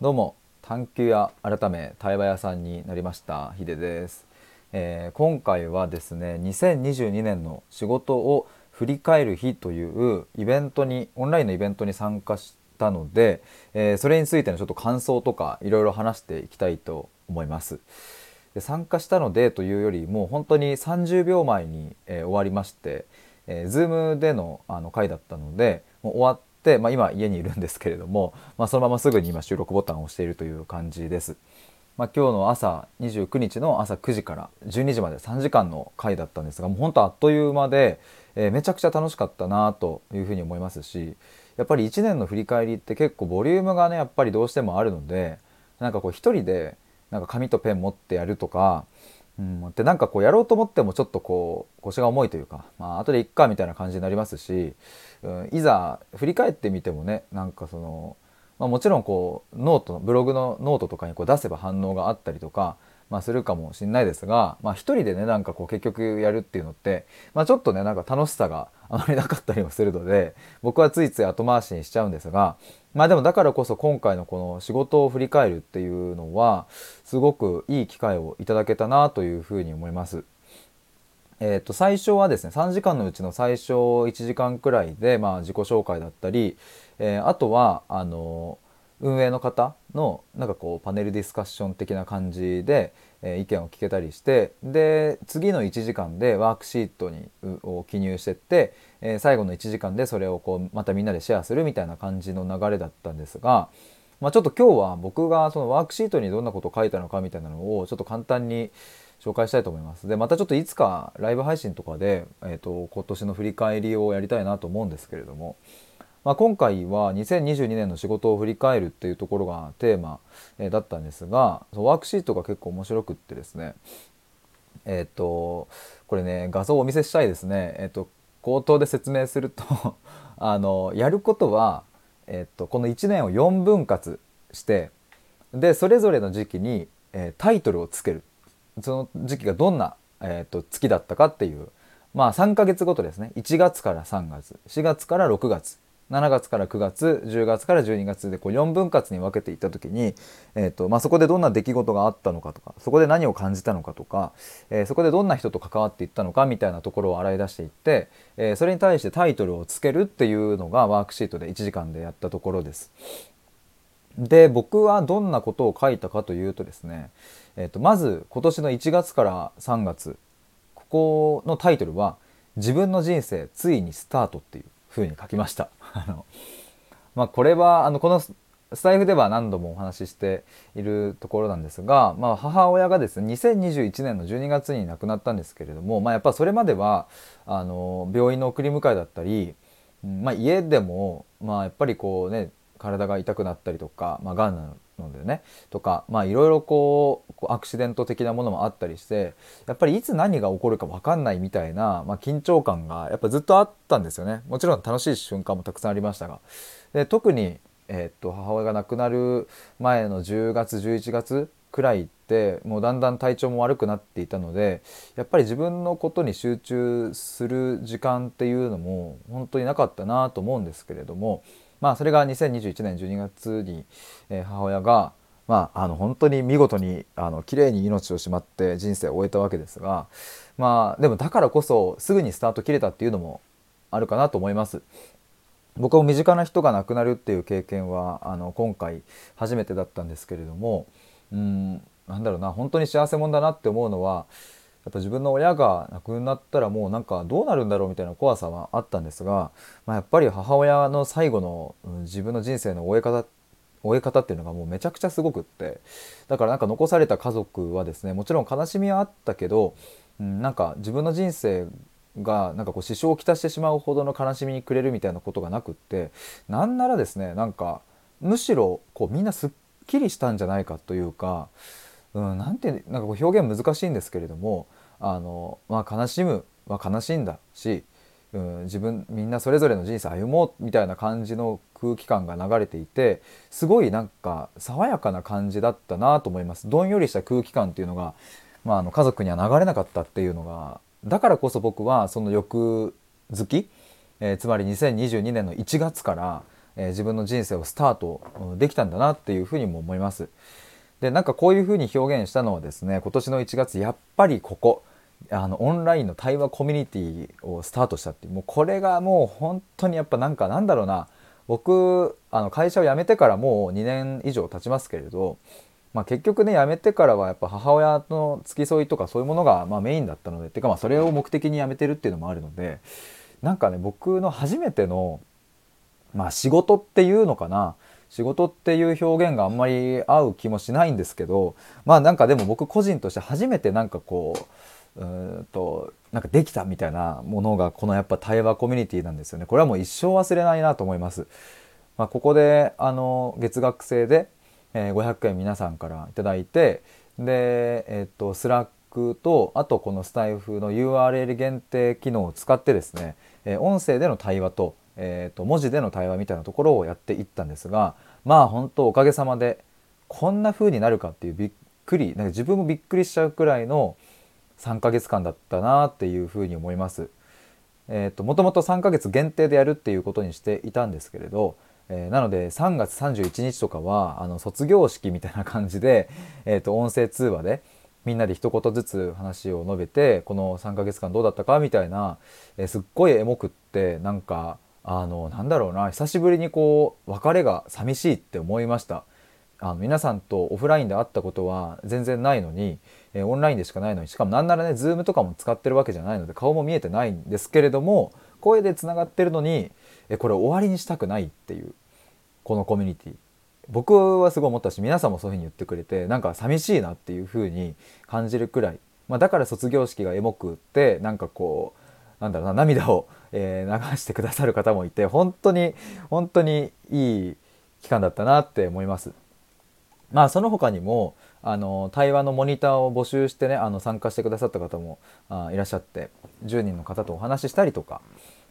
どうも探求屋改め対話屋さんになりましたヒデです、えー今回はですね2022年の仕事を振り返る日というイベントにオンラインのイベントに参加したので、えーそれについてのちょっと感想とかいろいろ話していきたいと思います。参加したのでというよりも本当に30秒前に、えー終わりまして、えー、Zoom でのあの回だったのでもう終わって、まあ、今家にいるんですけれども、まあ、そのまますぐに今収録ボタンを押しているという感じです。まあ、今日の朝29日の朝9時から12時まで3時間の回だったんですがもう本当あっという間で、えーめちゃくちゃ楽しかったなというふうに思いますしやっぱり1年の振り返りって結構ボリュームがねやっぱりどうしてもあるのでなんかこう一人でなんか紙とペン持ってやるとか、うん、でなんかこうやろうと思ってもちょっとこう腰が重いというか、まあ後でいっかみたいな感じになりますし、うん、いざ振り返ってみてもねなんかその、まあ、もちろんこうノートブログのノートとかにこう出せば反応があったりとか、まあ、するかもしれないですが、まあ、一人でねなんかこう結局やるっていうのって、まあ、ちょっとねなんか楽しさがあまりなかったりもするので僕はついつい後回しにしちゃうんですがまあでもだからこそ今回のこの仕事を振り返るっていうのはすごくいい機会をいただけたなというふうに思います。えー、と最初はですね3時間のうちの最初1時間くらいで、まあ、自己紹介だったり、えーあとはあの運営の方のなんかこうパネルディスカッション的な感じで、えー意見を聞けたりしてで次の1時間でワークシートにを記入してって、えー最後の1時間でそれをこうまたみんなでシェアするみたいな感じの流れだったんですが、まあ、ちょっと今日は僕がそのワークシートにどんなことを書いたのかみたいなのをちょっと簡単に紹介したいと思います。でまたちょっといつかライブ配信とかで、えー、と今年の振り返りをやりたいなと思うんですけれども、まあ、今回は2022年の仕事を振り返るっていうところがテーマ、だったんですがワークシートが結構面白くってですねえっ、とこれね画像をお見せしたいですね。えっ、と口頭で説明すると あのやることは、えっとこの1年を4分割してでそれぞれの時期に、えタイトルをつける。その時期がどんな、えー、と月だったかっていうまあ3ヶ月ごとですね。1月から3月4月から6月。7月から9月10月から12月でこう4分割に分けていった時に、えーとまあ、そこでどんな出来事があったのかとかそこで何を感じたのかとか、えーそこでどんな人と関わっていったのかみたいなところを洗い出していって、えーそれに対してタイトルをつけるっていうのがワークシートで1時間でやったところです。で僕はどんなことを書いたかというとですね、えー、とまず今年の1月から3月ここのタイトルは「自分の人生ついにスタート」っていう風に書きました。あのまあ、これはあのこのスタイフでは何度もお話ししているところなんですが、まあ、母親がですね2021年の12月に亡くなったんですけれども、まあ、やっぱそれまではあの病院の送り迎えだったり、まあ、家でも、まあ、やっぱりこうね体が痛くなったりとか、まあ、がんなのでねとかいろいろこうこうアクシデント的なものもあったりしてやっぱりいつ何が起こるか分かんないみたいな、まあ、緊張感がやっぱずっとあったんですよね。もちろん楽しい瞬間もたくさんありましたが。で特に、えっと母親が亡くなる前の10月11月くらいってもうだんだん体調も悪くなっていたのでやっぱり自分のことに集中する時間っていうのも本当になかったなと思うんですけれどもまあそれが2021年12月に、え母親がまあ、あの本当に見事にあの綺麗に命をしまって人生を終えたわけですがまあでもだからこそすぐにスタート切れたっていうのもあるかなと思います。僕も身近な人が亡くなるっていう経験はあの今回初めてだったんですけれどもうんなんだろうな本当に幸せ者だなって思うのはやっぱ自分の親が亡くなったらもうなんかどうなるんだろうみたいな怖さはあったんですが、まあ、やっぱり母親の最後のうん自分の人生の終え方っ終え方っていうのがもうめちゃくちゃすごくって。だからなんか残された家族はですねもちろん悲しみはあったけど、うん、なんか自分の人生がなんかこう支障をきたしてしまうほどの悲しみにくれるみたいなことがなくってなんならですねなんかむしろこうみんなすっきりしたんじゃないかというか、うん、なんてなんかこう表現難しいんですけれどもあの、まあ、悲しむは悲しいんだし、うん、自分みんなそれぞれの人生歩もうみたいな感じの空気感が流れていてすごいなんか爽やかな感じだったなと思いますどんよりした空気感っていうのが、まあ、あの家族には流れなかったっていうのがだからこそ僕はその翌月、えーつまり2022年の1月からえー、自分の人生をスタートできたんだなっていうふうにも思います。でなんかこういうふうに表現したのはですね今年の1月やっぱりここあのオンラインの対話コミュニティをスタートしたっていうもうこれがもう本当にやっぱなんかなんだろうな。僕あの会社を辞めてからもう2年以上経ちますけれど、まあ、結局ね辞めてからはやっぱ母親の付き添いとかそういうものがまメインだったのでっていうかまあそれを目的に辞めてるっていうのもあるのでなんかね僕の初めての、まあ、仕事っていうのかな。仕事っていう表現があんまり合う気もしないんですけどまあなんかでも僕個人として初めてなんかこううんとなんかできたみたいなものがこのやっぱ対話コミュニティなんですよねこれはもう一生忘れないなと思います。まあ、ここであの月額制で、え、500円皆さんから頂いてで、え、っとスラックとあとこのスタイフの URL 限定機能を使ってですね、え、音声での対話と,、えー、と文字での対話みたいなところをやっていったんですがまあ本当おかげさまでこんな風になるかっていうびっくりなんか自分もびっくりしちゃうくらいの3ヶ月間だったなっていうふうに思います。えーと、もともと3ヶ月限定でやるっていうことにしていたんですけれど、えー、なので3月31日とかはあの卒業式みたいな感じで、えーと、音声通話でみんなで一言ずつ話を述べてこの3ヶ月間どうだったかみたいな、えー、すっごいエモくってなんかあのなんだろうな久しぶりにこう別れが寂しいって思いました。あの皆さんとオフラインで会ったことは全然ないのに、えー、オンラインでしかないのにしかもなんならね Zoom とかも使ってるわけじゃないので顔も見えてないんですけれども声でつながってるのに、えー、これ終わりにしたくないっていうこのコミュニティ僕はすごい思ったし皆さんもそういうふうに言ってくれてなんか寂しいなっていうふうに感じるくらい、まあ、だから卒業式がエモくってなんかこうなんだろうな涙を、えー、流してくださる方もいて本当に本当にいい期間だったなって思います。まあその他にもあの対話のモニターを募集してねあの参加してくださった方もあいらっしゃって10人の方とお話ししたりとか、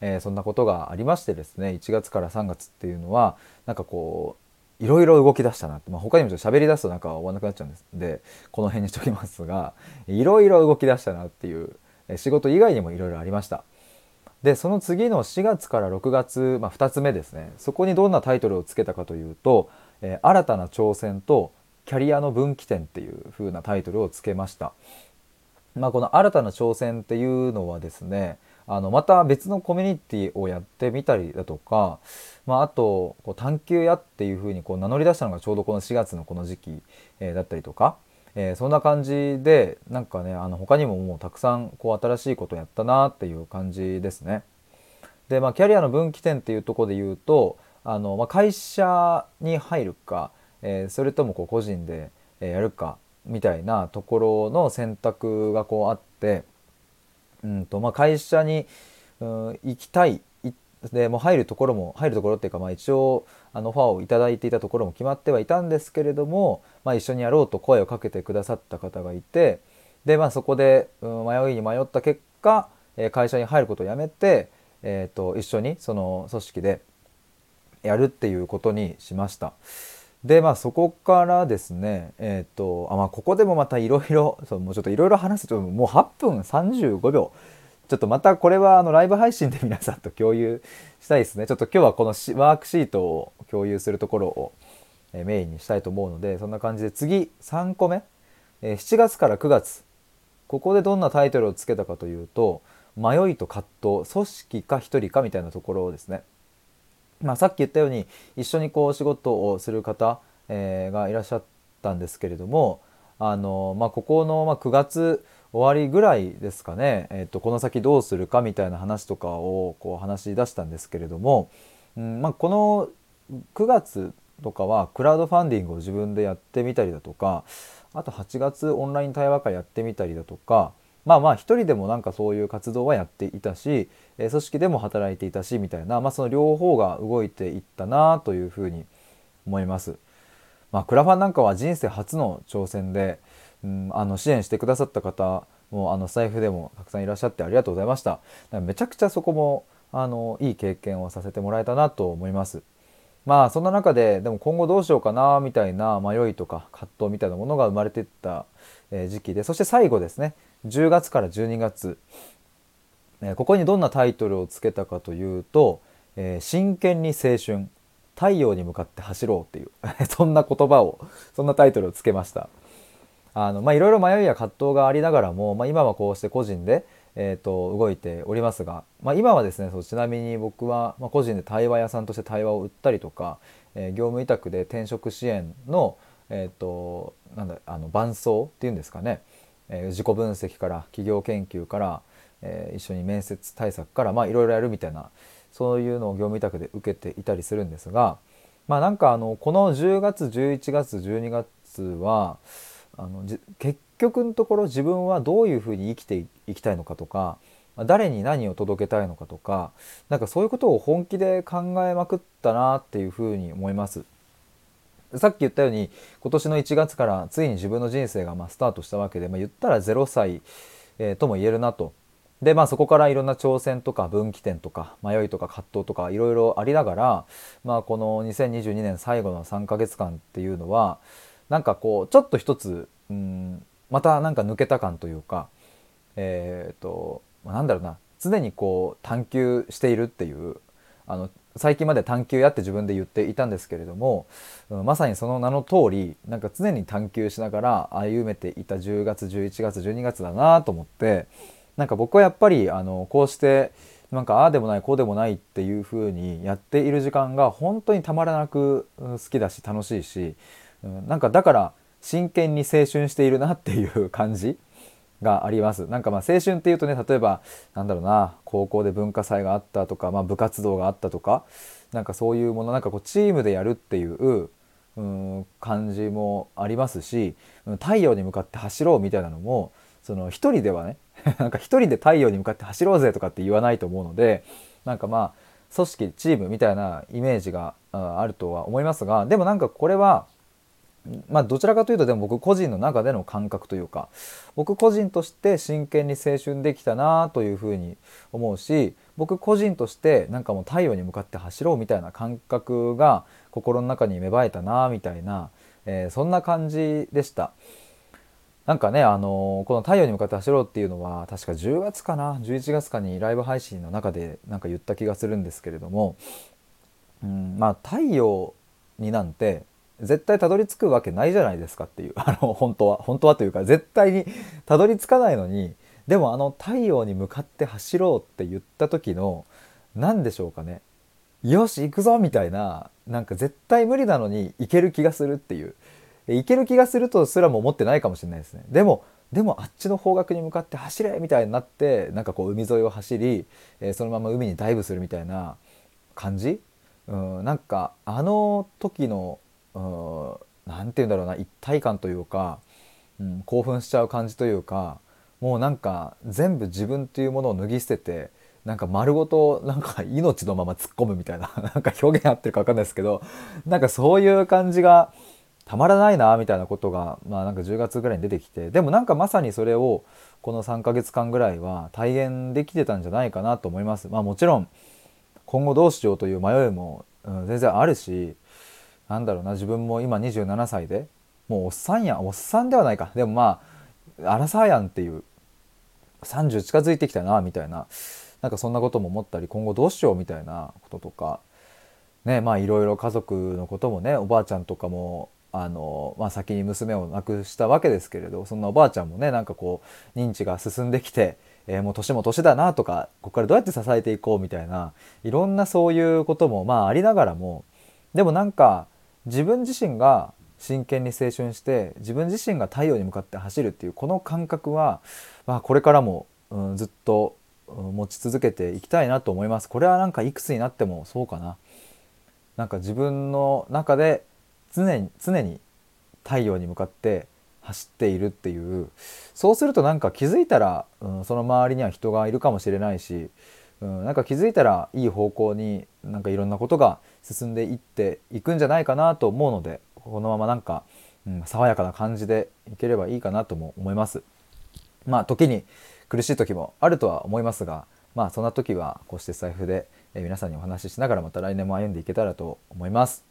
えー、そんなことがありましてですね1月から3月っていうのはなんかこういろいろ動き出したなって、まあ、他にもちょっと喋り出すとなんか終わんなくなっちゃうんですでこの辺にしときますがいろいろ動き出したなっていう仕事以外にもいろいろありました。でその次の4月から6月、まあ、2つ目ですねそこにどんなタイトルをつけたかというとえー、新たな挑戦とキャリアの分岐点っていう風なタイトルをつけました。まあ、この新たな挑戦っていうのはですねあのまた別のコミュニティをやってみたりだとか、まあ、あとこう探求屋っていうふうにこう名乗り出したのがちょうどこの4月のこの時期、えー、だったりとか、えー、そんな感じでなんかねあの他にももうたくさんこう新しいことやったなっていう感じですね。でまあキャリアの分岐点っていうとこで言うとあの、まあ、会社に入るか、えー、それともこう個人でやるかみたいなところの選択がこうあって、うんとまあ、会社に、うん、行きたいでもう入るところも入るところっていうか、まあ、一応あのオファーを頂いていたところも決まってはいたんですけれども、まあ、一緒にやろうと声をかけてくださった方がいてで、まあ、そこで、うん、迷いに迷った結果会社に入ることをやめて、えーと一緒にその組織でやるっていうことにしました。でまあそこからですねえっ、ー、とあまあここでもまたいろいろ もうちょっといろいろ話すともう8分35秒。ちょっとまたこれはあのライブ配信で皆さんと共有したいですね。ちょっと今日はこのワークシートを共有するところをメインにしたいと思うのでそんな感じで次3個目。7月から9月。ここでどんなタイトルをつけたかというと迷いと葛藤組織か一人かみたいなところをですね。まあ、さっき言ったように一緒にこう仕事をする方、えー、がいらっしゃったんですけれどもあの、まあ、ここの、ま、9月終わりぐらいですかね、えー、とこの先どうするかみたいな話とかをこう話し出したんですけれども、うんまあ、この9月とかはクラウドファンディングを自分でやってみたりだとかあと8月オンライン対話会やってみたりだとかまあまあ一人でもなんかそういう活動はやっていたし、え組織でも働いていたしみたいな、まあ、その両方が動いていったなというふうに思います。まあ、クラファンなんかは人生初の挑戦で、うん、あの支援してくださった方もあの財布でもたくさんいらっしゃってありがとうございました。めちゃくちゃそこもあのいい経験をさせてもらえたなと思います。まあそんな中ででも今後どうしようかなみたいな迷いとか葛藤みたいなものが生まれていった時期でそして最後ですね10月から12月、えここにどんなタイトルをつけたかというと「え真剣に青春」太陽に向かって走ろうっていう そんな言葉をそんなタイトルをつけました。あのまあいろいろ迷いや葛藤がありながらも、まあ、今はこうして個人で、えーと、動いておりますが、まあ、今はですねそうちなみに僕は、まあ、個人で対話屋さんとして対話を売ったりとか、えー、業務委託で転職支援の、えーと、なんだあの伴走っていうんですかね、えー、自己分析から企業研究から、えー、一緒に面接対策からまいろいろやるみたいなそういうのを業務委託で受けていたりするんですがまあなんかあのこの10月11月12月はあの結局のところ自分はどういうふうに生きていきたいのかとか誰に何を届けたいのかとかなんかそういうことを本気で考えまくったなっていうふうに思います。さっき言ったように今年の1月からついに自分の人生がまスタートしたわけで、まあ、言ったら0歳、えー、とも言えるなと。でまあそこからいろんな挑戦とか分岐点とか迷いとか葛藤とかいろいろありながら、まあ、この2022年最後の3ヶ月間っていうのはなんかこうちょっと一つうんまたなんか抜けた感というかえっ、ー、となんだろうな常にこう探求しているっていうあの最近まで探求やって自分で言っていたんですけれども、うん、まさにその名の通りなんか常に探求しながら歩めていた10月11月12月だなと思ってなんか僕はやっぱりあのこうしてなんかああでもないこうでもないっていう風にやっている時間が本当にたまらなく好きだし楽しいし、うん、なんかだから真剣に青春しているなっていう感じがあります。なんかまあ青春っていうとね例えばなんだろうな高校で文化祭があったとか、まあ、部活動があったとかなんかそういうものなんかこうチームでやるっていううん感じもありますし太陽に向かって走ろうみたいなのもその一人ではね なんか一人で太陽に向かって走ろうぜとかって言わないと思うのでなんかまあ組織チームみたいなイメージがあるとは思いますがでもなんかこれはまあどちらかというとでも僕個人の中での感覚というか僕個人として真剣に青春できたなというふうに思うし僕個人としてなんかもう太陽に向かって走ろうみたいな感覚が心の中に芽生えたなみたいな、えー、そんな感じでした。なんかね、あのー、この太陽に向かって走ろうっていうのは確か10月かな11月かにライブ配信の中でなんか言った気がするんですけれども、うん、まあ太陽になんて絶対たどり着くわけないじゃないですかっていう。あの本当は。本当はというか絶対にたどり着かないのにでもあの太陽に向かって走ろうって言った時の何でしょうかね。よし行くぞみたいななんか絶対無理なのに行ける気がするっていう。行ける気がするとすらも思ってないかもしれないですね。でもでもあっちの方角に向かって走れみたいになってなんかこう海沿いを走り、えー、そのまま海にダイブするみたいな感じ、うん、なんかあの時の何て言うんだろうな一体感というか、うん、興奮しちゃう感じというかもうなんか全部自分というものを脱ぎ捨ててなんか丸ごとなんか命のまま突っ込むみたいな なんか表現合ってるか分かんないですけどなんかそういう感じがたまらないなみたいなことがまあなんか10月ぐらいに出てきてでもなんかまさにそれをこの3ヶ月間ぐらいは体現できてたんじゃないかなと思います。まあもちろん今後どうしようという迷いも、全然あるしなんだろうな自分も今27歳でもうおっさんやおっさんではないか。でもまあアラサーやんっていう30近づいてきたなみたいな。なんかそんなことも思ったり今後どうしようみたいなこととか。ねまあいろいろ家族のこともねおばあちゃんとかもあの、まあ、先に娘を亡くしたわけですけれどそんなおばあちゃんもねなんかこう認知が進んできて、えー、もう年も年だなとかここからどうやって支えていこうみたいないろんなそういうこともまあありながらもでもなんか自分自身が真剣に青春して自分自身が太陽に向かって走るっていうこの感覚は、まあ、これからも、うん、ずっと持ち続けていきたいなと思います。これはなんかいくつになってもそうかな。なんか自分の中で常に常に太陽に向かって走っているっていう。そうするとなんか気づいたら、うん、その周りには人がいるかもしれないし、うん、なんか気づいたらいい方向になんかいろんなことが進んでいっていくんじゃないかなと思うのでこのままなんか、うん、爽やかな感じでいければいいかなとも思います。まあ時に苦しい時もあるとは思いますがまあそんな時はこうして財布で、皆さんにお話ししながらまた来年も歩んでいけたらと思います。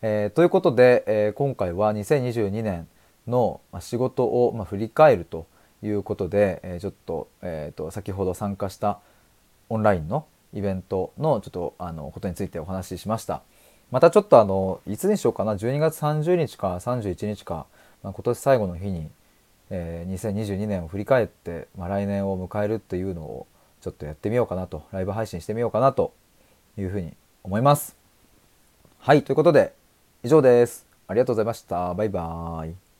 えー、ということで、えー、今回は2022年の仕事をま振り返るということで、え、ちょっと,、えーと先ほど参加したオンラインのイベントのちょっとあのことについてお話ししました。またちょっとあのいつにしようかな12月30日か31日か、まあ、今年最後の日に、えー、2022年を振り返って、まあ、来年を迎えるっていうのをちょっとやってみようかなとライブ配信してみようかなというふうに思います。はいということで以上です。ありがとうございました。バイバーイ。